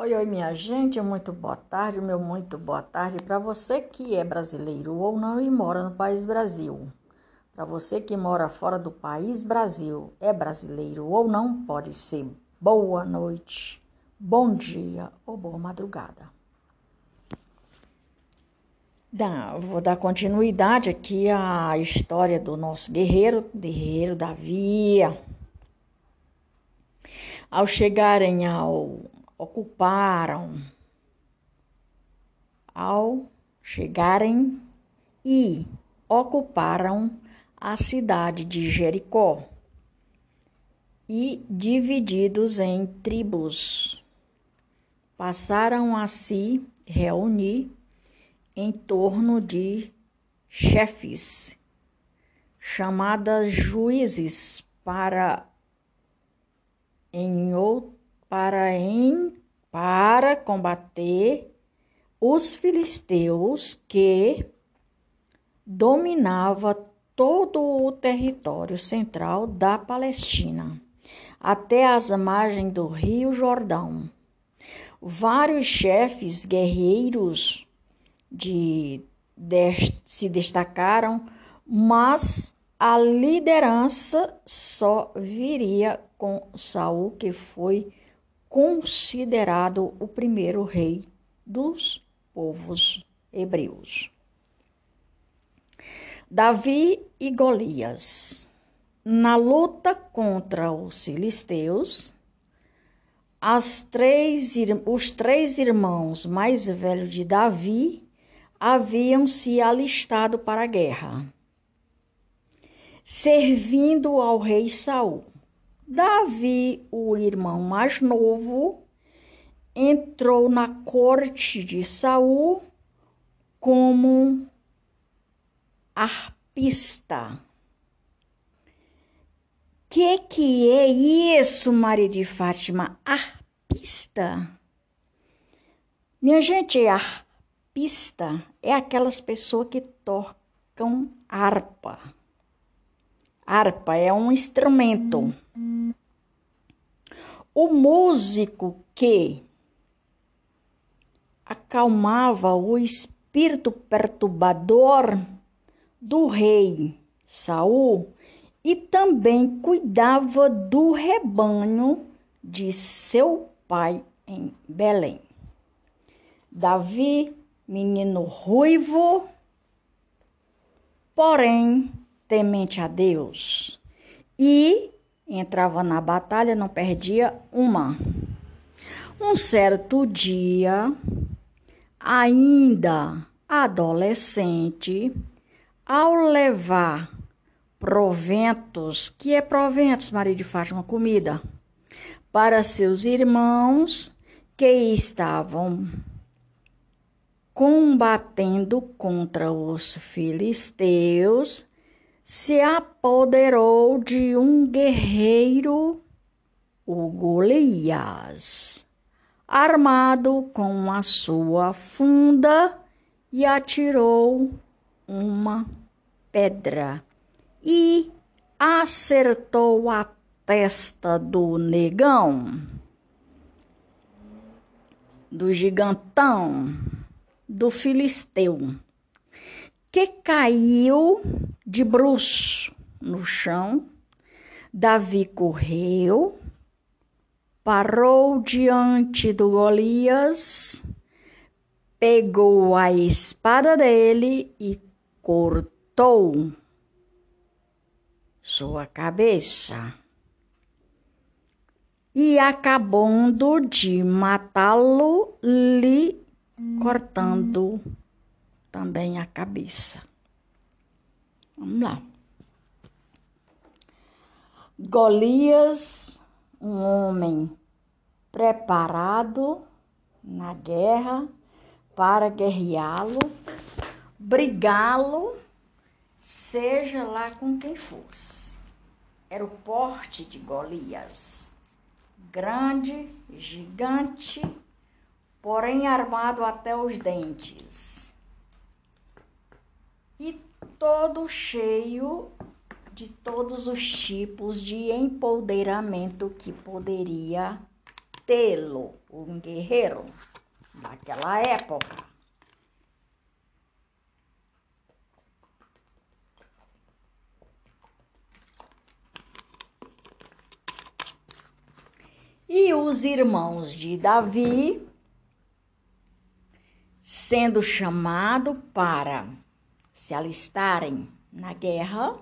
Oi, oi, minha gente, muito boa tarde, meu muito boa tarde para você que é brasileiro ou não e mora no país Brasil. Para você que mora fora do país Brasil, é brasileiro ou não, pode ser boa noite, bom dia ou boa madrugada. vou dar continuidade aqui à história do nosso guerreiro, guerreiro Davi. Ao chegarem ao ocuparam ao chegarem e ocuparam a cidade de Jericó e divididos em tribos. Passaram a se reunir em torno de chefes chamadas juízes para em outro para, em, para combater os filisteus que dominava todo o território central da Palestina, até as margens do Rio Jordão. Vários chefes guerreiros de, de, se destacaram, mas a liderança só viria com Saul, que foi considerado o primeiro rei dos povos hebreus. Davi e Golias. Na luta contra os filisteus, três, os três irmãos mais velhos de Davi haviam se alistado para a guerra, servindo ao rei Saul. Davi, o irmão mais novo, entrou na corte de Saul como arpista. Que que é isso, Maria de Fátima? Arpista? Minha gente, arpista é aquelas pessoas que tocam harpa. Harpa é um instrumento. O músico que acalmava o espírito perturbador do rei Saul e também cuidava do rebanho de seu pai em Belém. Davi, menino ruivo, porém temente a Deus, e entrava na batalha, não perdia uma. Um certo dia, ainda adolescente, ao levar proventos, que é proventos, Maria de Fátima, comida, para seus irmãos que estavam combatendo contra os filisteus, se apoderou de um guerreiro, o Golias, armado com a sua funda e atirou uma pedra e acertou a testa do negão, do gigantão, do filisteu, que caiu de bruço no chão. Davi correu, parou diante do Golias, pegou a espada dele e cortou sua cabeça. E acabando de matá-lo, lhe cortando também a cabeça. Vamos lá. Golias, um homem preparado na guerra para guerreá-lo, brigá-lo, seja lá com quem fosse. Era o porte de Golias, grande, gigante, porém armado até os dentes. E todo cheio de todos os tipos de empoderamento que poderia tê-lo, um guerreiro daquela época. E os irmãos de Davi, sendo chamado para se alistarem na guerra,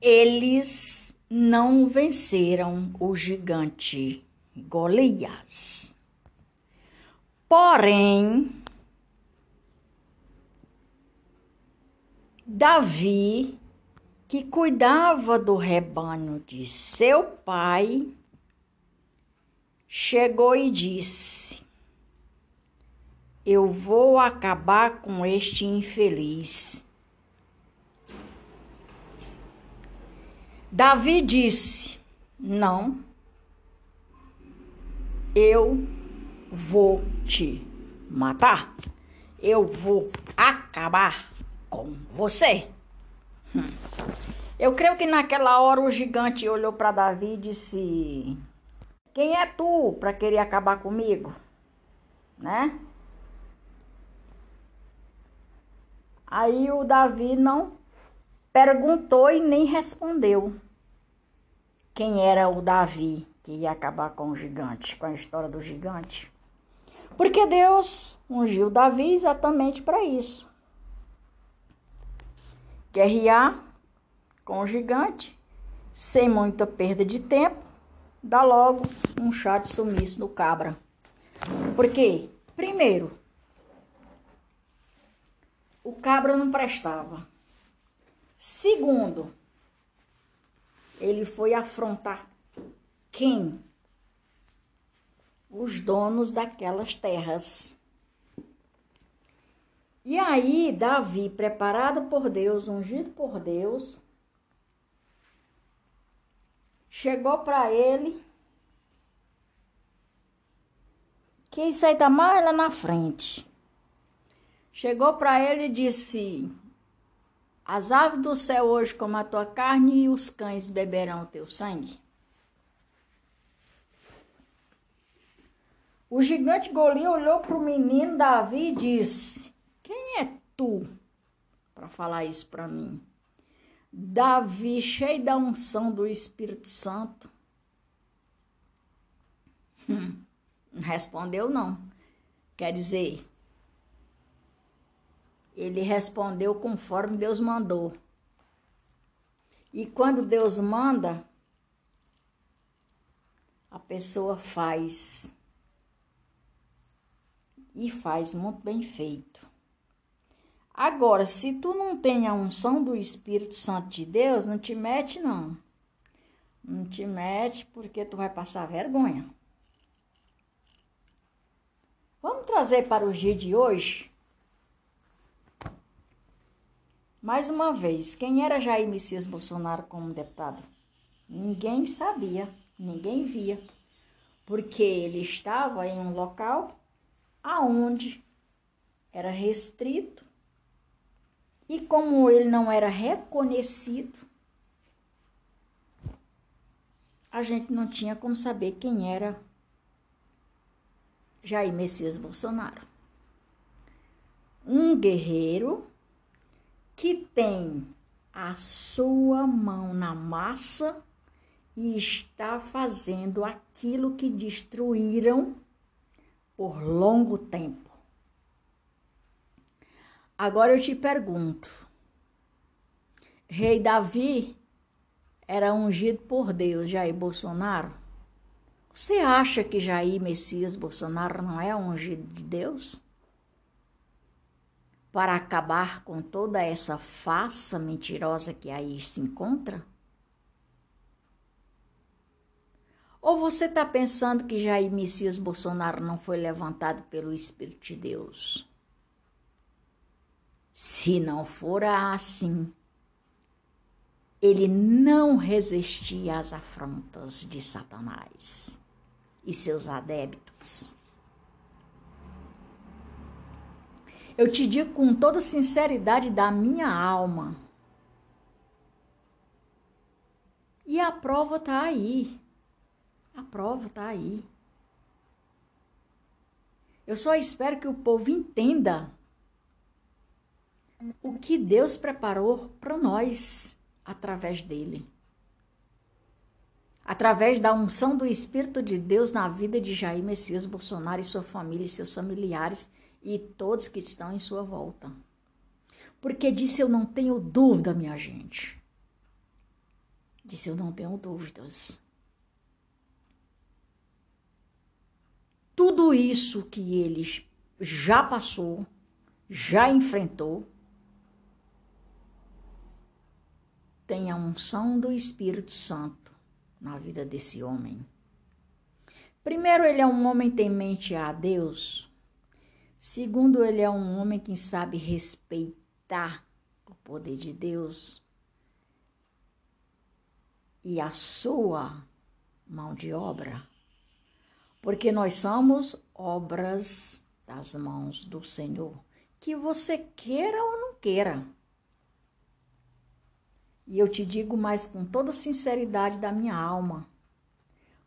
eles não venceram o gigante Golias. Porém, Davi que cuidava do rebanho de seu pai, chegou e disse: Eu vou acabar com este infeliz. Davi disse: Não, eu vou te matar. Eu vou acabar com você. Hum. Eu creio que naquela hora o gigante olhou para Davi e disse: Quem é tu para querer acabar comigo? Né? Aí o Davi não perguntou e nem respondeu quem era o Davi que ia acabar com o gigante, com a história do gigante. Porque Deus ungiu Davi exatamente para isso guerrear com o gigante, sem muita perda de tempo, dá logo um chá de sumiço no cabra. Por quê? Primeiro, o cabra não prestava. Segundo, ele foi afrontar quem? Os donos daquelas terras. E aí, Davi, preparado por Deus, ungido por Deus, chegou para ele. Que isso aí tá mais lá na frente. Chegou para ele e disse: As aves do céu hoje comem a tua carne e os cães beberão o teu sangue. O gigante Golias olhou para o menino Davi e disse: quem é tu para falar isso para mim? Davi, cheio da unção do Espírito Santo. Hum, não respondeu, não. Quer dizer, ele respondeu conforme Deus mandou. E quando Deus manda, a pessoa faz. E faz muito bem feito. Agora, se tu não tem a unção do Espírito Santo de Deus, não te mete, não. Não te mete porque tu vai passar vergonha. Vamos trazer para o dia de hoje. Mais uma vez, quem era Jair Messias Bolsonaro como deputado? Ninguém sabia, ninguém via, porque ele estava em um local aonde era restrito e como ele não era reconhecido, a gente não tinha como saber quem era Jair Messias Bolsonaro. Um guerreiro tem a sua mão na massa e está fazendo aquilo que destruíram por longo tempo. Agora eu te pergunto: Rei Davi era ungido por Deus, Jair Bolsonaro? Você acha que Jair Messias Bolsonaro não é ungido de Deus? Para acabar com toda essa farsa mentirosa que aí se encontra? Ou você está pensando que Jair Messias Bolsonaro não foi levantado pelo Espírito de Deus? Se não fora assim, ele não resistia às afrontas de Satanás e seus adébitos. Eu te digo com toda sinceridade da minha alma. E a prova está aí. A prova está aí. Eu só espero que o povo entenda o que Deus preparou para nós através dele. Através da unção do Espírito de Deus na vida de Jair Messias Bolsonaro e sua família e seus familiares e todos que estão em sua volta. Porque disse eu não tenho dúvida, minha gente. Disse eu não tenho dúvidas. Tudo isso que ele já passou, já enfrentou, tem a unção do Espírito Santo na vida desse homem. Primeiro, ele é um homem temente a Deus. Segundo, ele é um homem que sabe respeitar o poder de Deus e a sua mão de obra. Porque nós somos obras das mãos do Senhor, que você queira ou não queira. E eu te digo mais com toda a sinceridade da minha alma.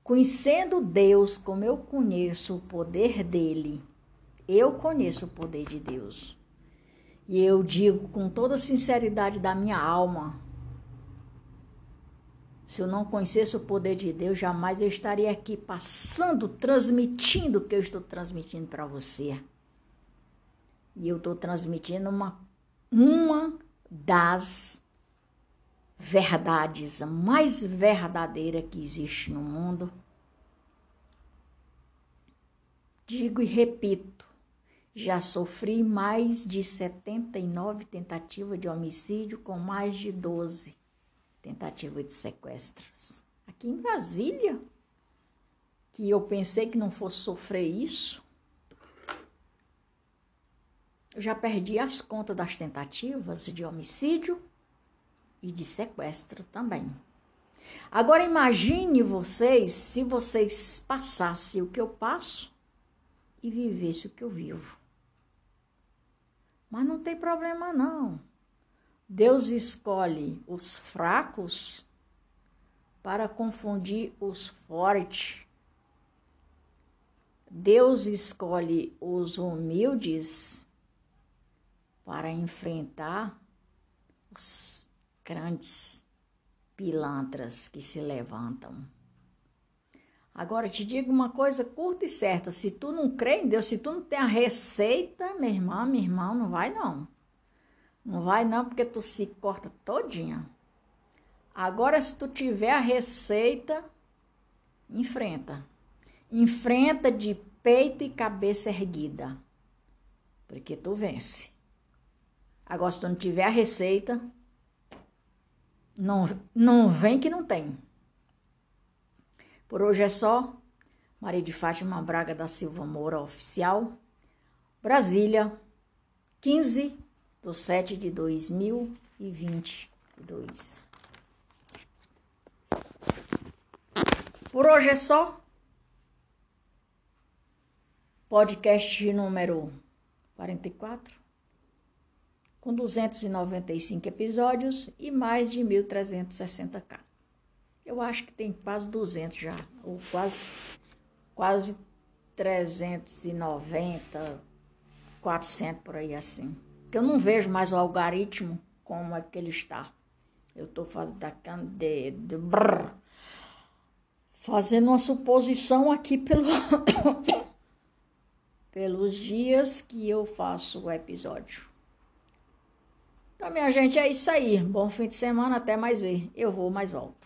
Conhecendo Deus como eu conheço o poder dele, eu conheço o poder de Deus. E eu digo com toda a sinceridade da minha alma: se eu não conhecesse o poder de Deus, jamais eu estaria aqui passando, transmitindo o que eu estou transmitindo para você. E eu estou transmitindo uma, uma das verdades mais verdadeira que existe no mundo. Digo e repito, já sofri mais de 79 tentativas de homicídio com mais de 12 tentativas de sequestros. Aqui em Brasília, que eu pensei que não fosse sofrer isso, eu já perdi as contas das tentativas de homicídio e de sequestro também. Agora imagine vocês se vocês passassem o que eu passo e vivesse o que eu vivo. Mas não tem problema não. Deus escolhe os fracos para confundir os fortes. Deus escolhe os humildes para enfrentar os grandes pilantras que se levantam. Agora te digo uma coisa curta e certa: se tu não crê em Deus, se tu não tem a receita, minha irmã, meu irmão, não vai não. Não vai não, porque tu se corta todinha. Agora, se tu tiver a receita, enfrenta. Enfrenta de peito e cabeça erguida. Porque tu vence. Agora, se tu não tiver a receita, não, não vem que não tem. Por hoje é só. Maria de Fátima Braga da Silva Moura, oficial. Brasília, 15 de 7 de 2022. Por hoje é só. Podcast número 44 com 295 episódios e mais de 1.360k. Eu acho que tem quase 200 já, ou quase, quase 390, 400 por aí assim. Que eu não vejo mais o algoritmo como é que ele está. Eu estou fazendo de, de fazendo uma suposição aqui pelo pelos dias que eu faço o episódio. Então, minha gente, é isso aí. Bom fim de semana, até mais ver. Eu vou, mais volto.